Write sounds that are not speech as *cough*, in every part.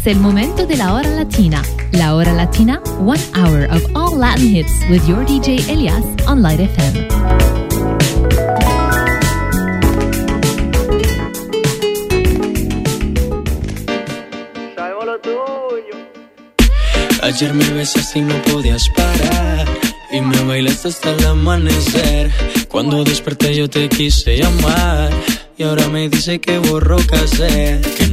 Es el momento de la hora latina. La hora latina, one hour of all Latin hits with your DJ Elias on Light FM. Ayer me besaste y no podías parar. Y me bailaste hasta el amanecer. Cuando desperté yo te quise llamar. Y ahora me dice que borró casé. Que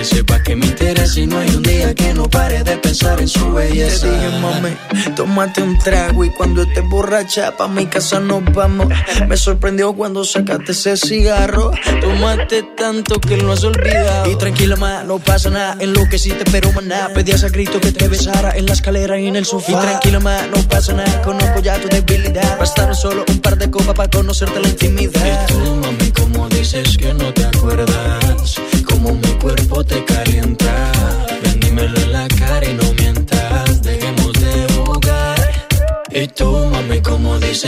Que sepa que me interesa y no hay un día que no pare de pensar en su belleza. Te dije, mami, tómate un trago y cuando estés borracha pa' mi casa nos vamos. Me sorprendió cuando sacaste ese cigarro. Tomaste tanto que lo has olvidado. Y tranquila, ma, no pasa nada. En lo que sí te pero maná. Pedías a grito que te besara en la escalera y en el sofá. Y tranquila, ma, no pasa nada. Conozco ya tu debilidad. Bastaron solo un par de copas para conocerte la intimidad. Y tú, mami, como dices que no te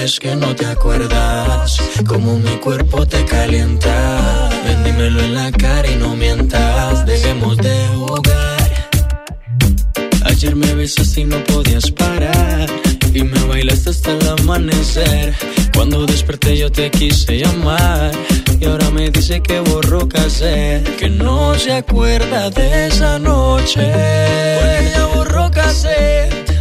dices que no te acuerdas. Como mi cuerpo te calienta. Ven, dímelo en la cara y no mientas. Dejemos de jugar. Ayer me besaste y no podías parar. Y me bailaste hasta el amanecer. Cuando desperté yo te quise llamar. Y ahora me dice que borró casé. Que no se acuerda de esa noche. Porque ella borró casé.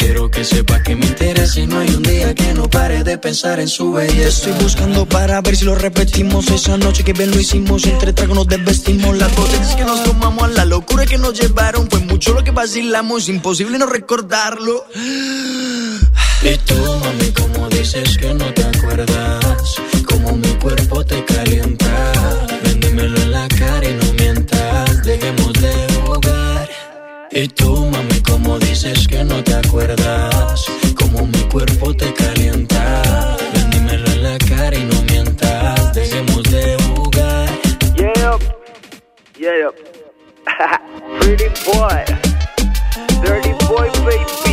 Quiero que sepa que me interesa y no hay un día que no pare de pensar en su Te belleza. estoy buscando para ver si lo repetimos. Esa noche que bien lo hicimos, entre tragos nos desvestimos. Las botellas que nos tomamos, a la locura que nos llevaron. Fue mucho lo que vacilamos, imposible no recordarlo. Y tú, mami, como dices que no te acuerdas, como mi cuerpo te calienta. Ven, dímelo en la cara y no mientas, dejemos de. Y tú, mami, como dices que no te acuerdas, como mi cuerpo te calienta. Ven, dímelo en la cara y no mientas, dejemos de jugar. Yeah, yeah. *laughs* Pretty boy, dirty boy, baby.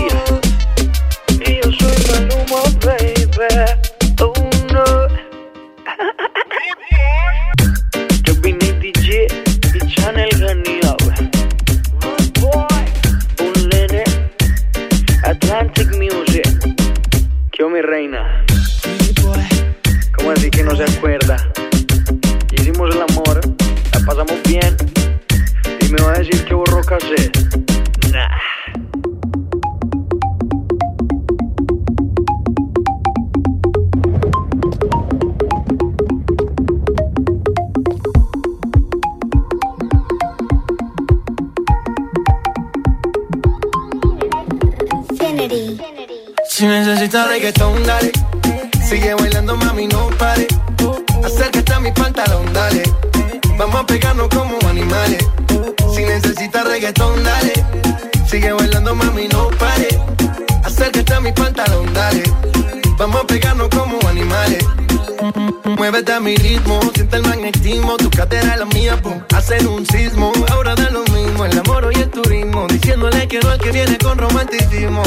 Ritmo, siente el magnetismo, tu cadera la mía, hacen un sismo. Ahora da lo mismo, el amor y el turismo, diciéndole que no al que viene con romanticismo.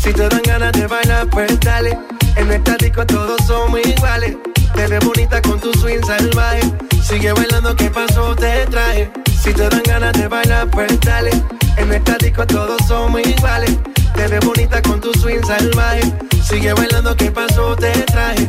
Si te dan ganas de bailar, pues dale. En nuestra disco todos somos iguales. Te ves bonita con tu swing salvaje. Sigue bailando, ¿qué pasó? Te traje. Si te dan ganas de bailar, pues dale. En nuestra disco todos somos iguales. Te ves bonita con tu swing salvaje. Sigue bailando, ¿qué pasó? Te traje.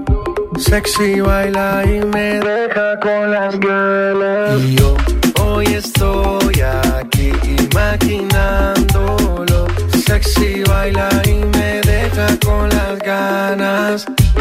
Sexy baila y me deja con las ganas. Y yo hoy estoy aquí imaginándolo. Sexy baila y me deja con las ganas.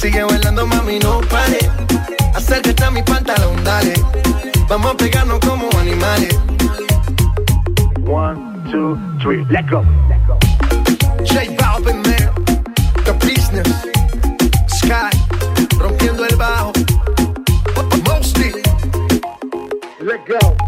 Sigue bailando, mami, no pare. Acércate a mi pantalón, dale. Vamos a pegarnos como animales. One, two, three, let go. J Balvin, man. The business. Sky. Rompiendo el bajo. Mostly. Let go.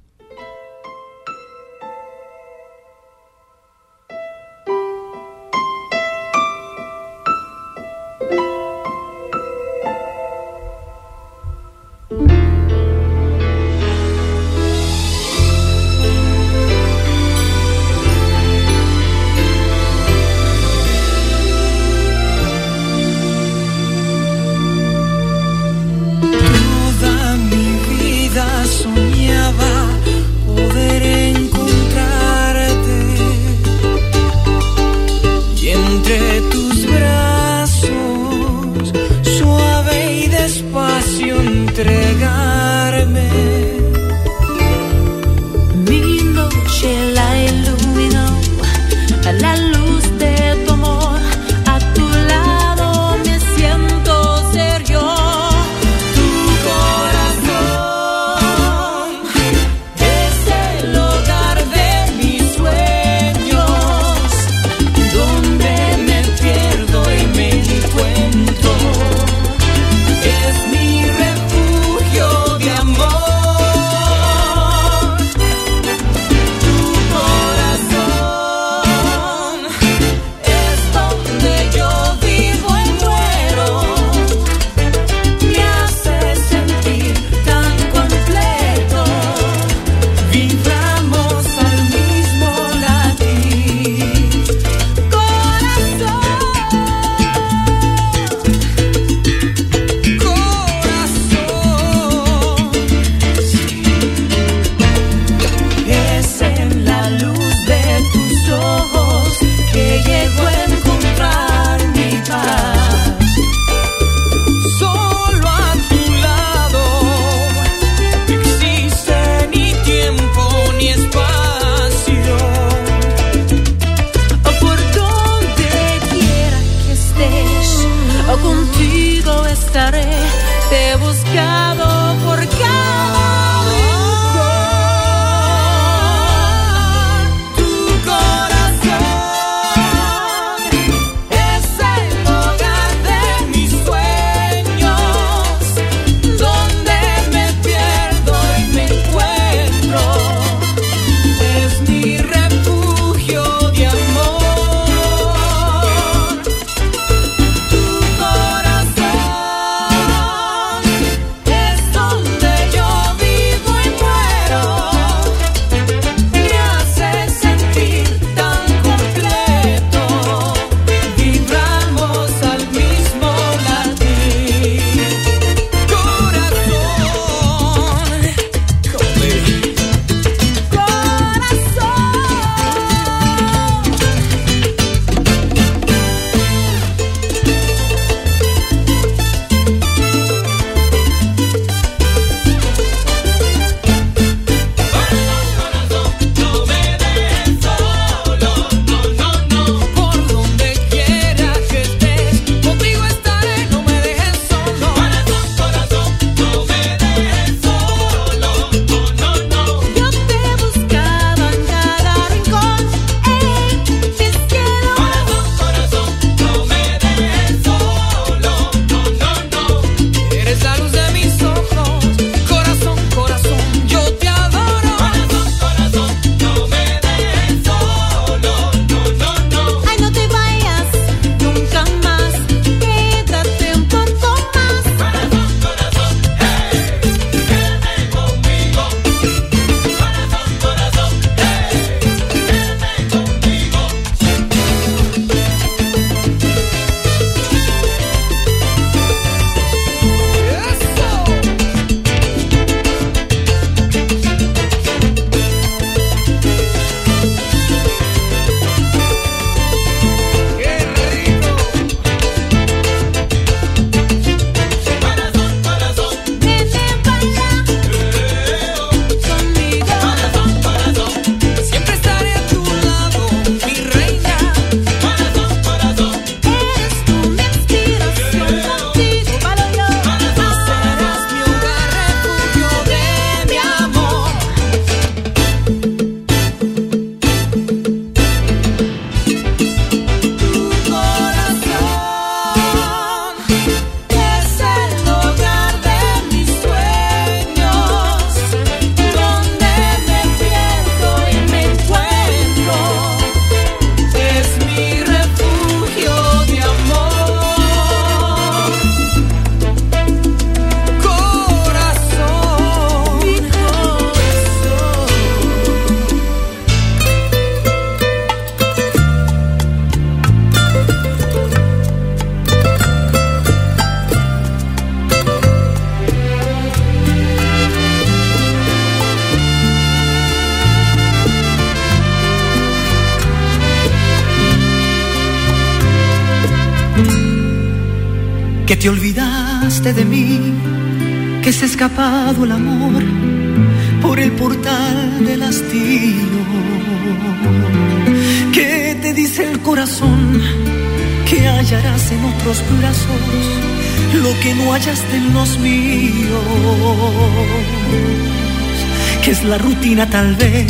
tal vez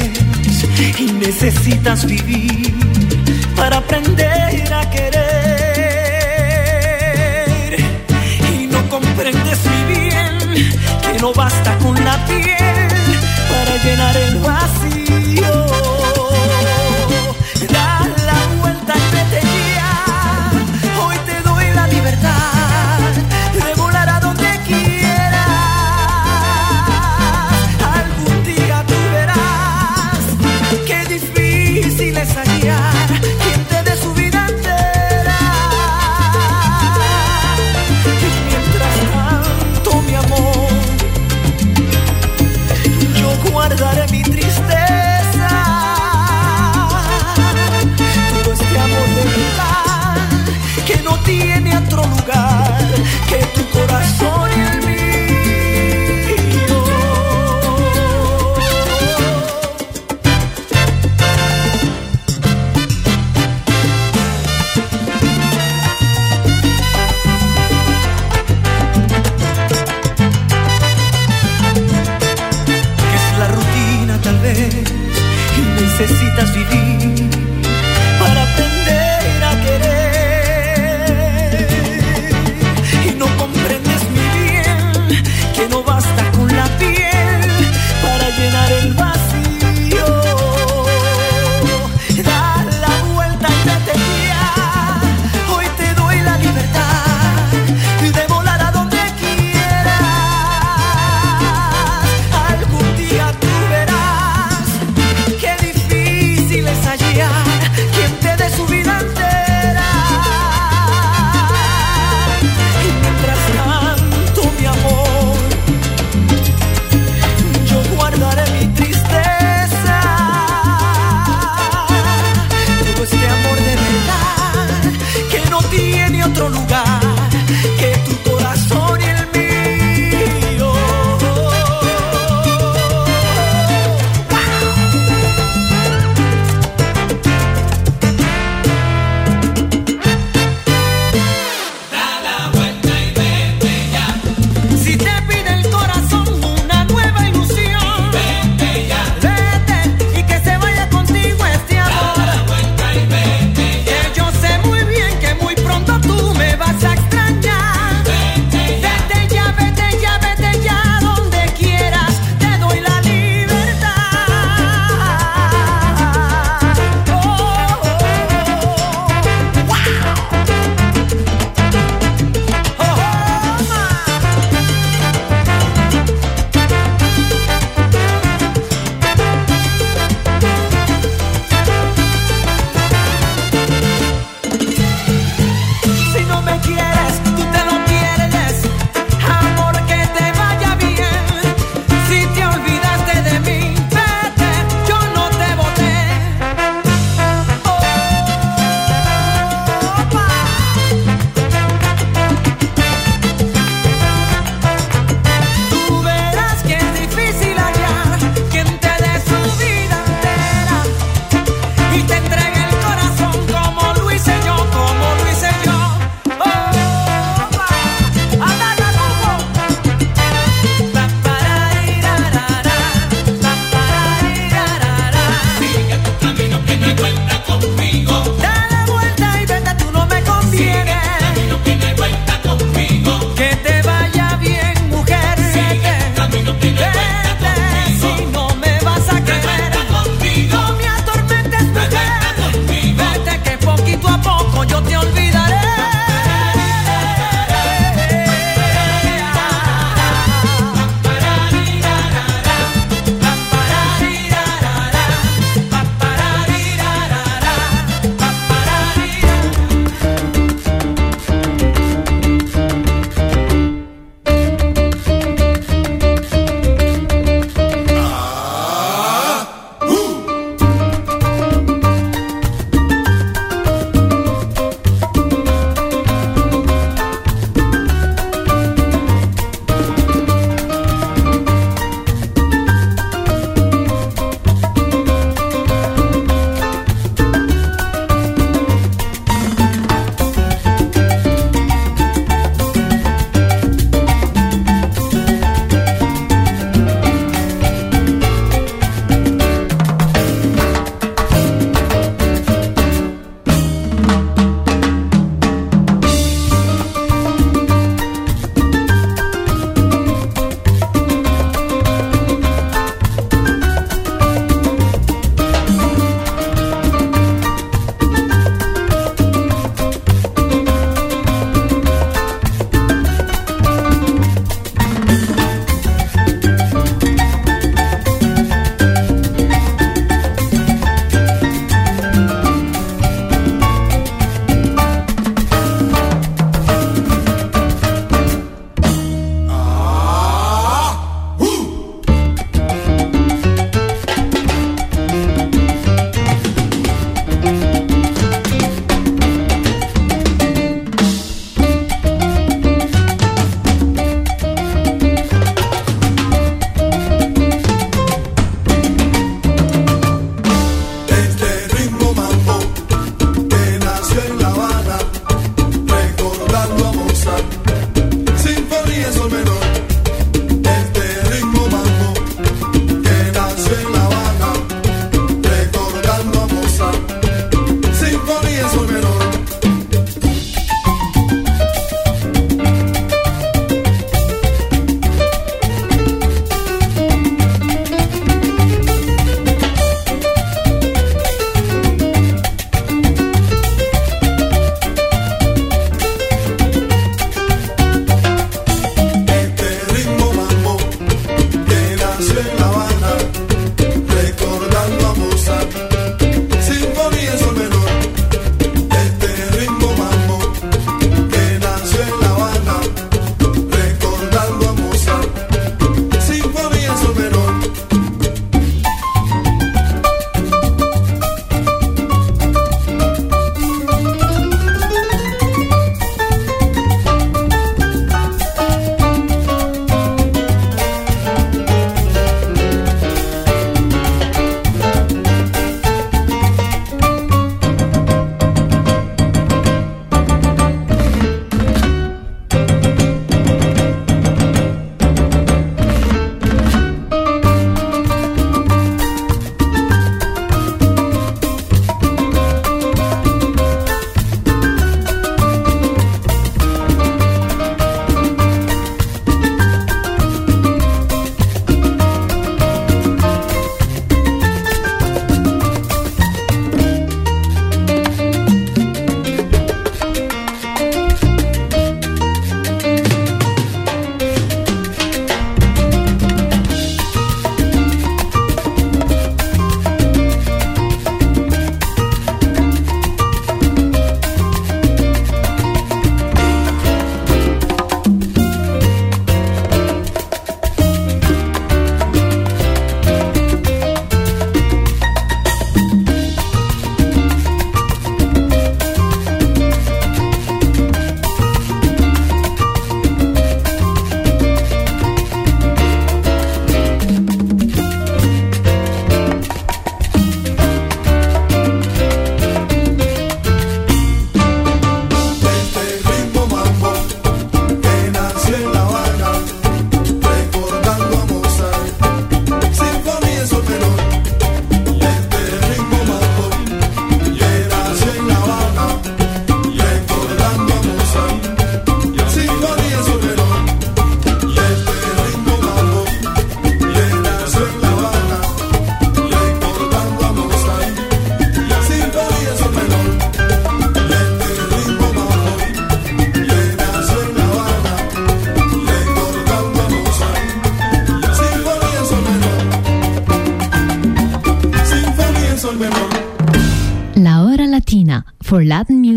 y necesitas vivir para aprender a querer. Y no comprendes muy bien que no basta con la piel para llenar el vacío.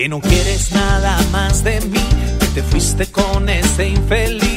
que no quieres nada más de mí, que te fuiste con ese infeliz.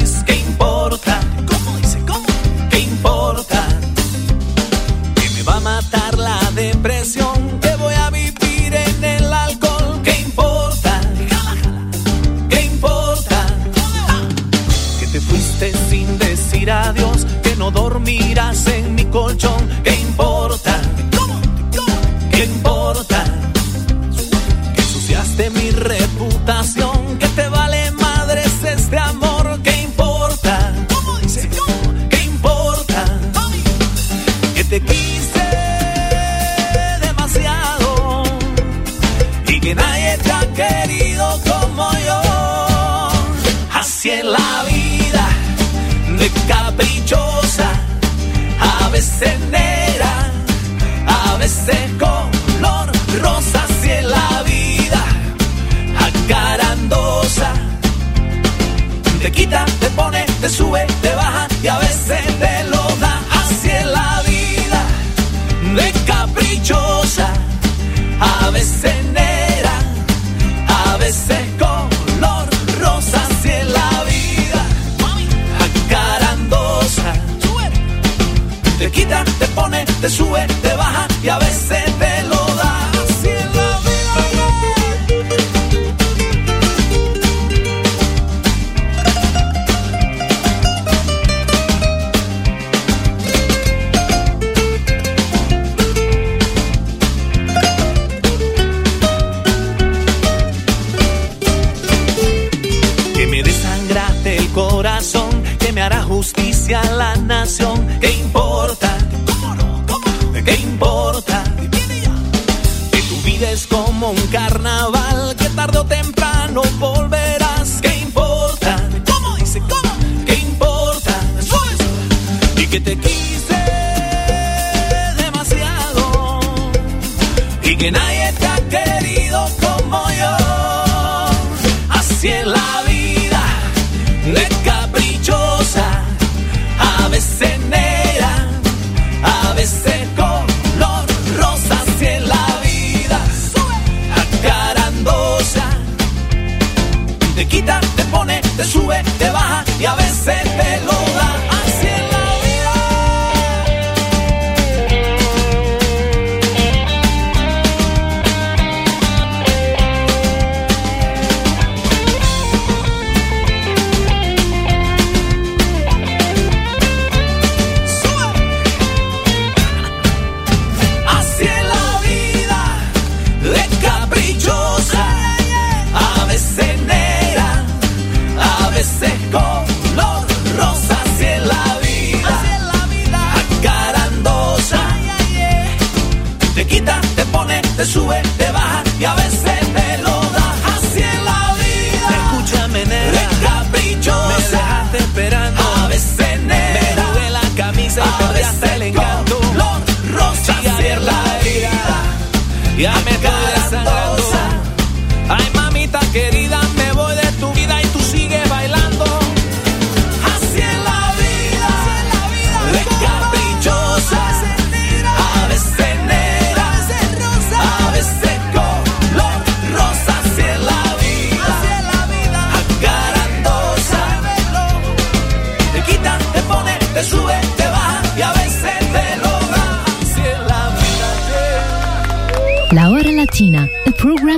sube.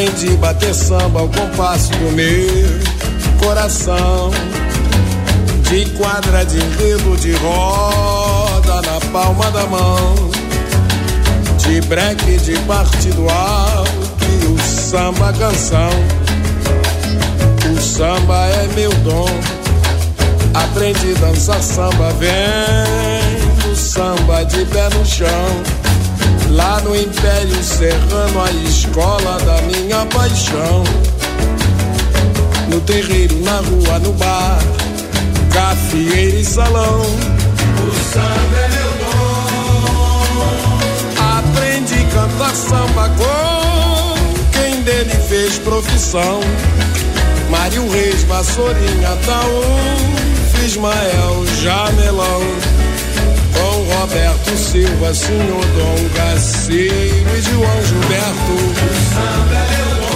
aprendi a bater samba ao compasso do meu coração. De quadra, de dedo, de roda na palma da mão. De breque, de partido alto e o samba canção. O samba é meu dom. Aprendi a dançar samba, vendo samba de pé no chão. Lá no Império Serrano, a escola da minha paixão. No terreiro, na rua, no bar, cafieira e salão. O samba é meu dom. Aprendi a cantar samba com quem dele fez profissão. Mário Reis, Vassourinha, Taú, Fismael, Jamelão. Roberto Silva, Senhor Dom Gaceiro e João Gilberto. O samba é meu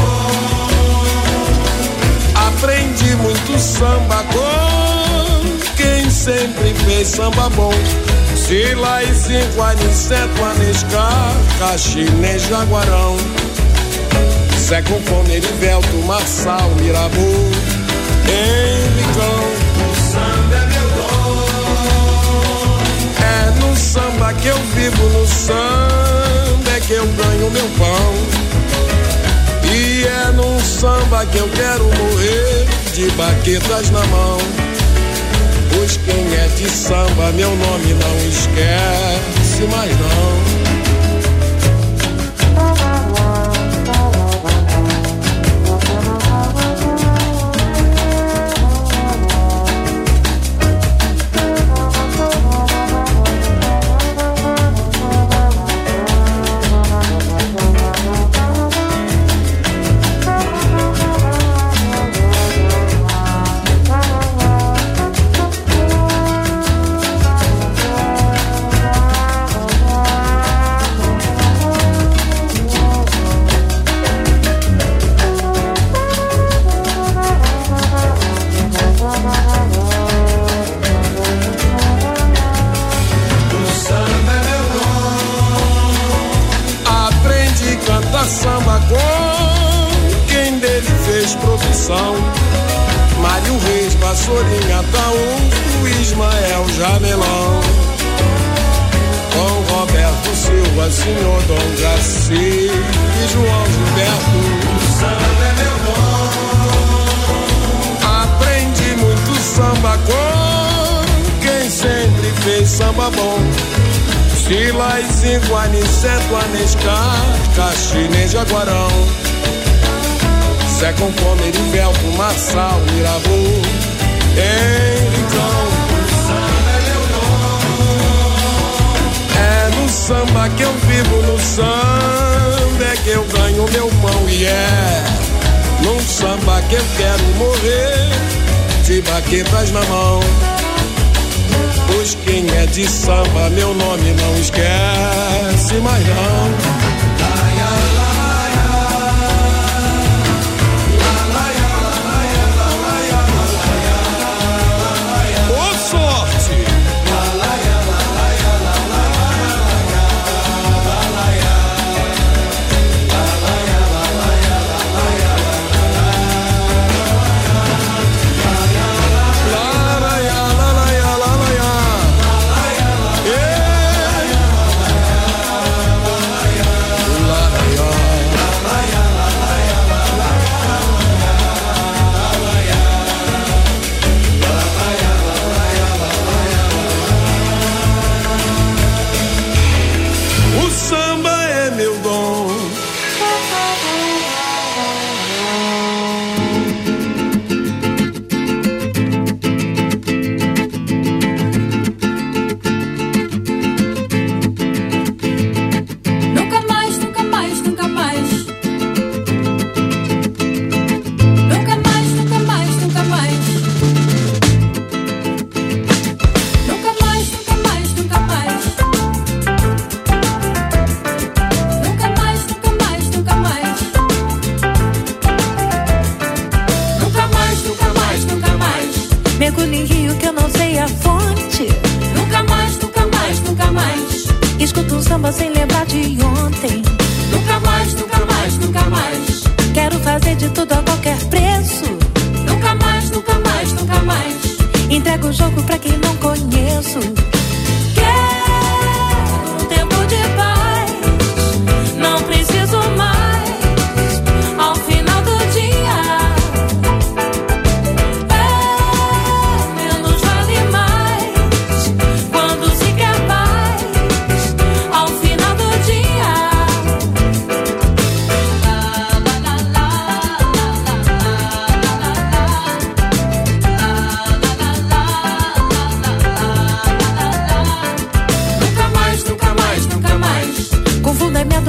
Aprendi muito samba com quem sempre fez samba bom. Sila e cinco, aniceto, anescar, caxinês, jaguarão. Com fome, Erivelto, Marçal, Mirabu, Henricão. Samba que eu vivo, no samba é que eu ganho meu pão. E é num samba que eu quero morrer de baquetas na mão. Pois quem é de samba, meu nome não esquece mais não.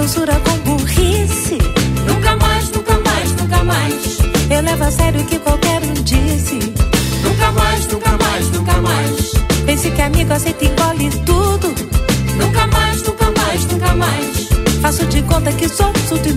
censura com burrice. Nunca mais, nunca mais, nunca mais. Eu levo a sério o que qualquer um disse. Nunca mais, nunca mais, nunca mais. Pense que amigo aceita e engole tudo. Nunca mais, nunca mais, nunca mais. Faço de conta que sou solto e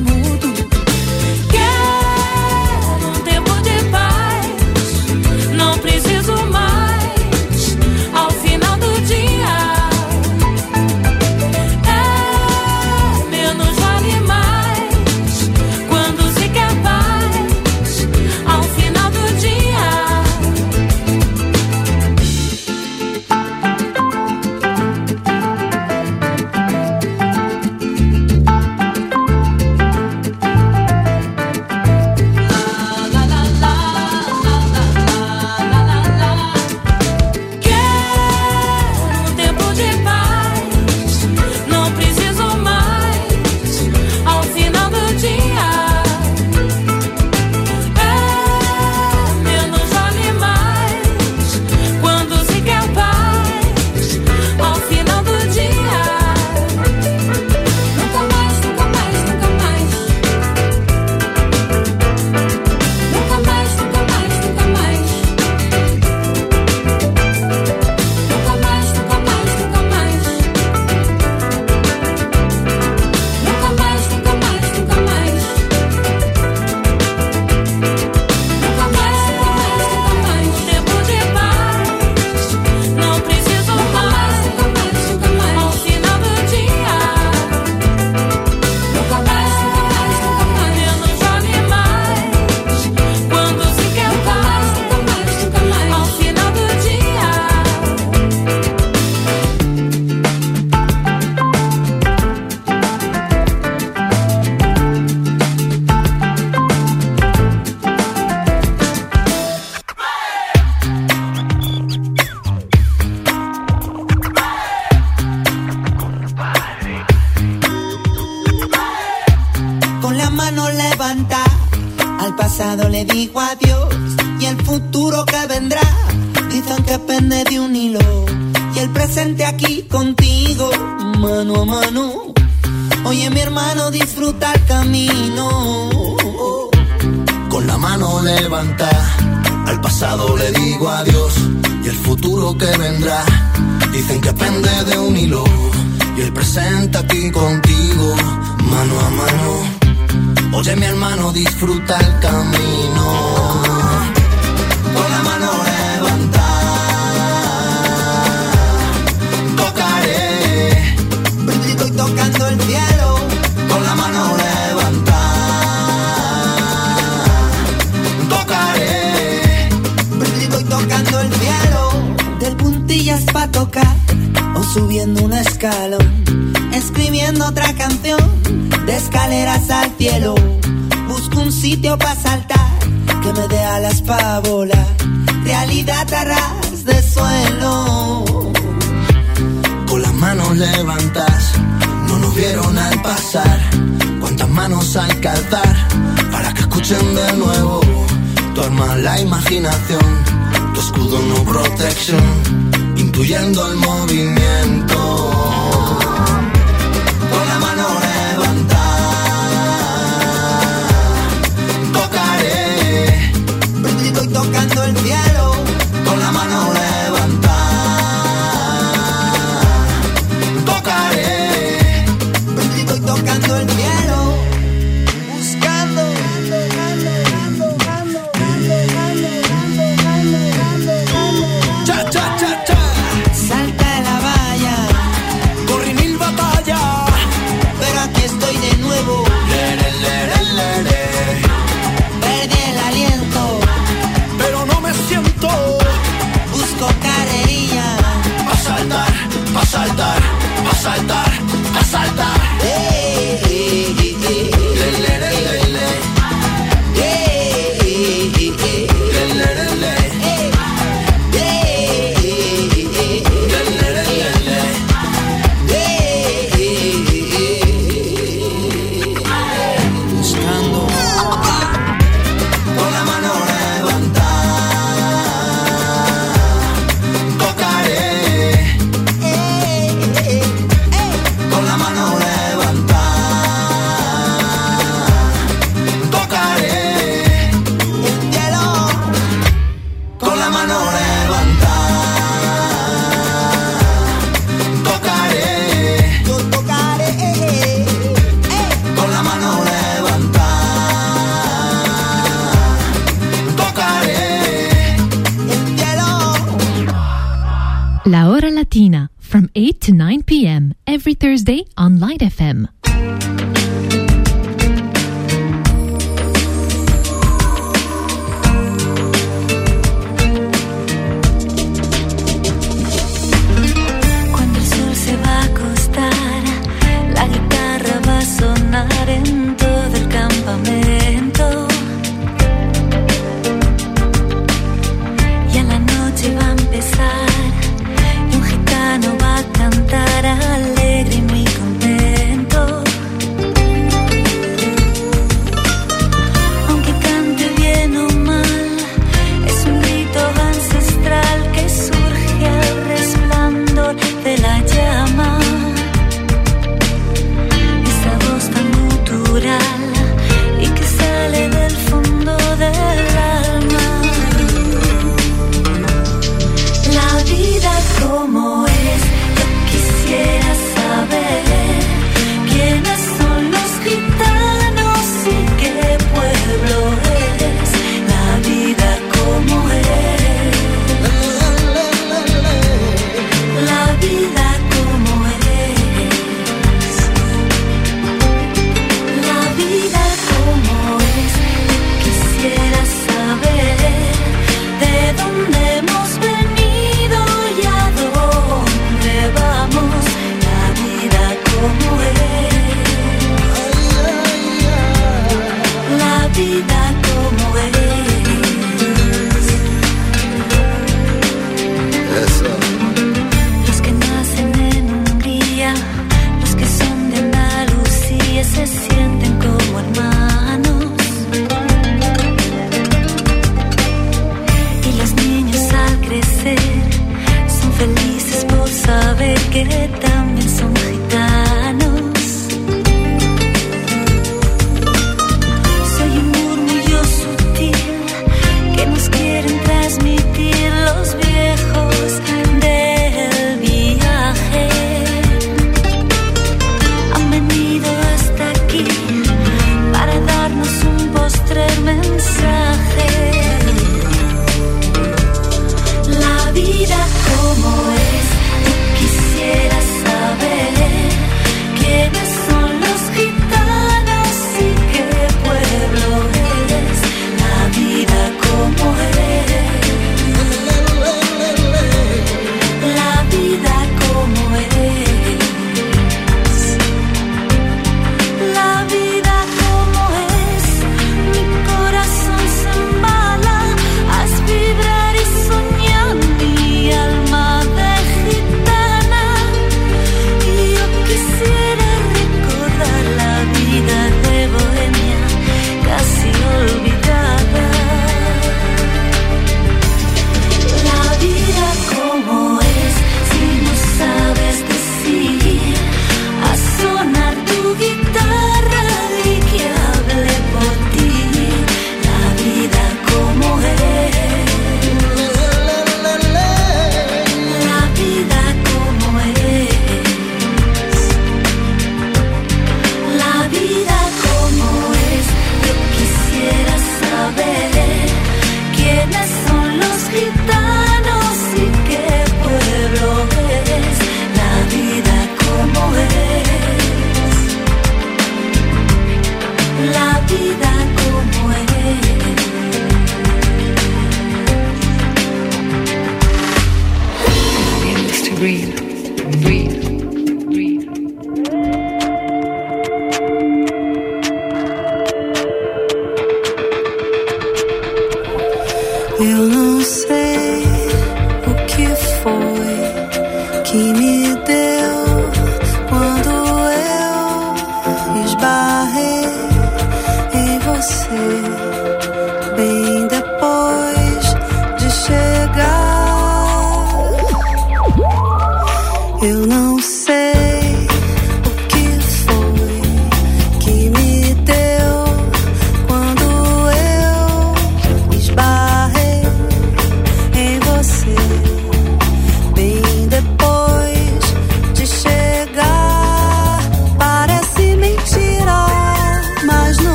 breathe, breathe.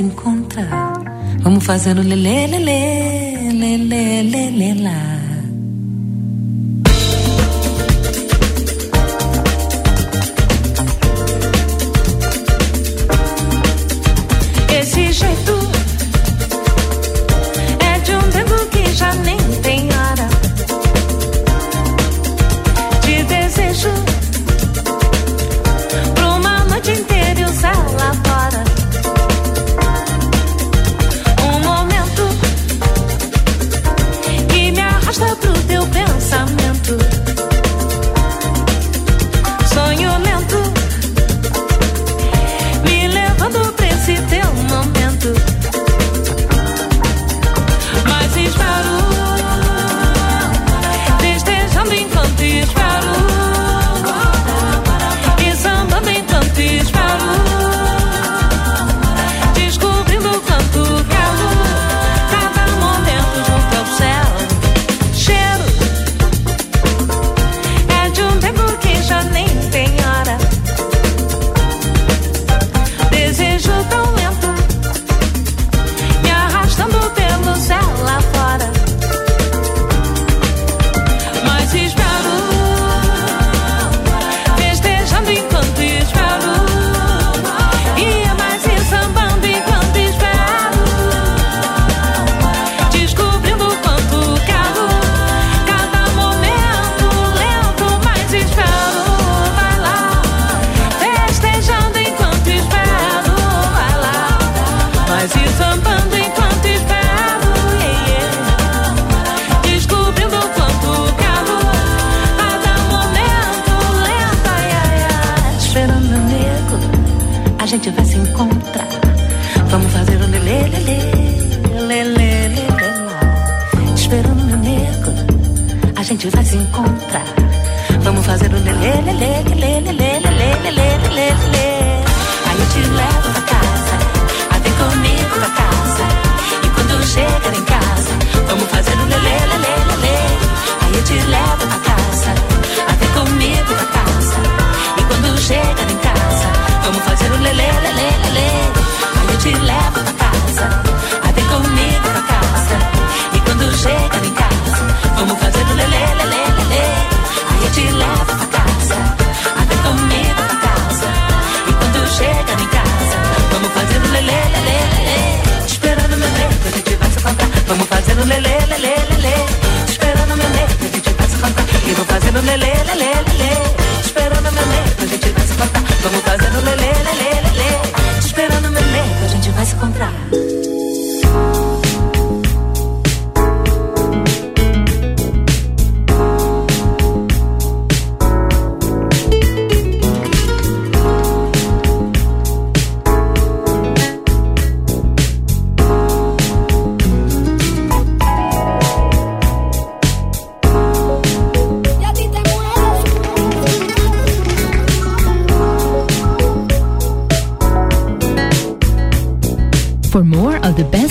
se encontrar. Vamos fazendo lelê, lelê, lelê, lelê, lá. Gente vai se encontrar. Vamos fazer um lelê, lelê, lelê, lelê. Esperando meu nego, a gente vai se encontrar. lê, lê, lê, lê, lê. Aí eu te levo pra casa, aí vem comigo pra casa. E quando chega em casa, vamos fazer do lê, lê, lê, lê, lê. Aí eu te levo pra casa, aí vem comigo pra casa. E quando chega em casa, vamos fazer do lê, lê, lê, lê, lê. Te esperando meu neto, que gente vai se contar. Vamos fazer do lê, lê, lê, lê, lê. Te esperando meu neto, que gente vai se contar. E vou fazendo lê, lê, lê, lê, lê. Yeah.